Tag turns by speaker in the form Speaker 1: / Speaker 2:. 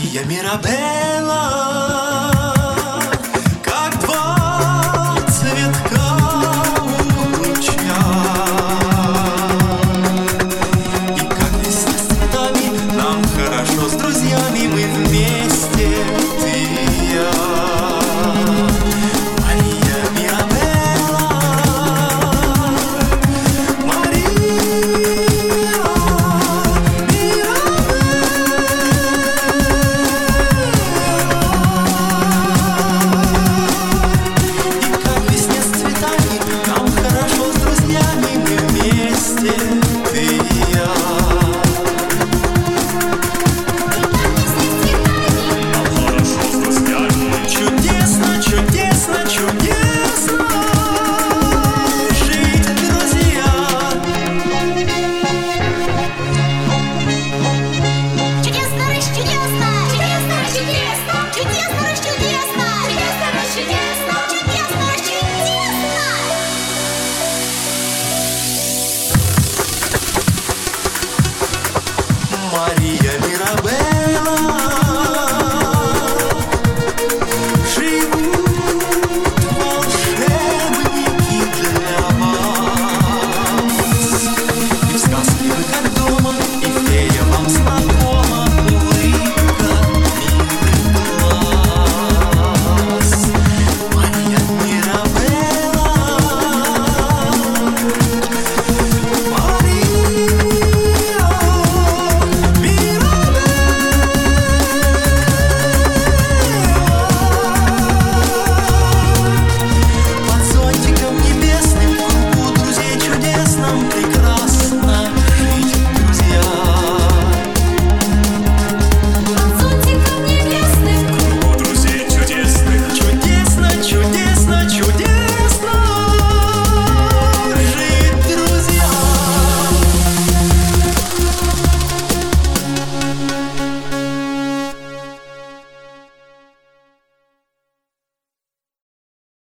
Speaker 1: Maria Mirabella.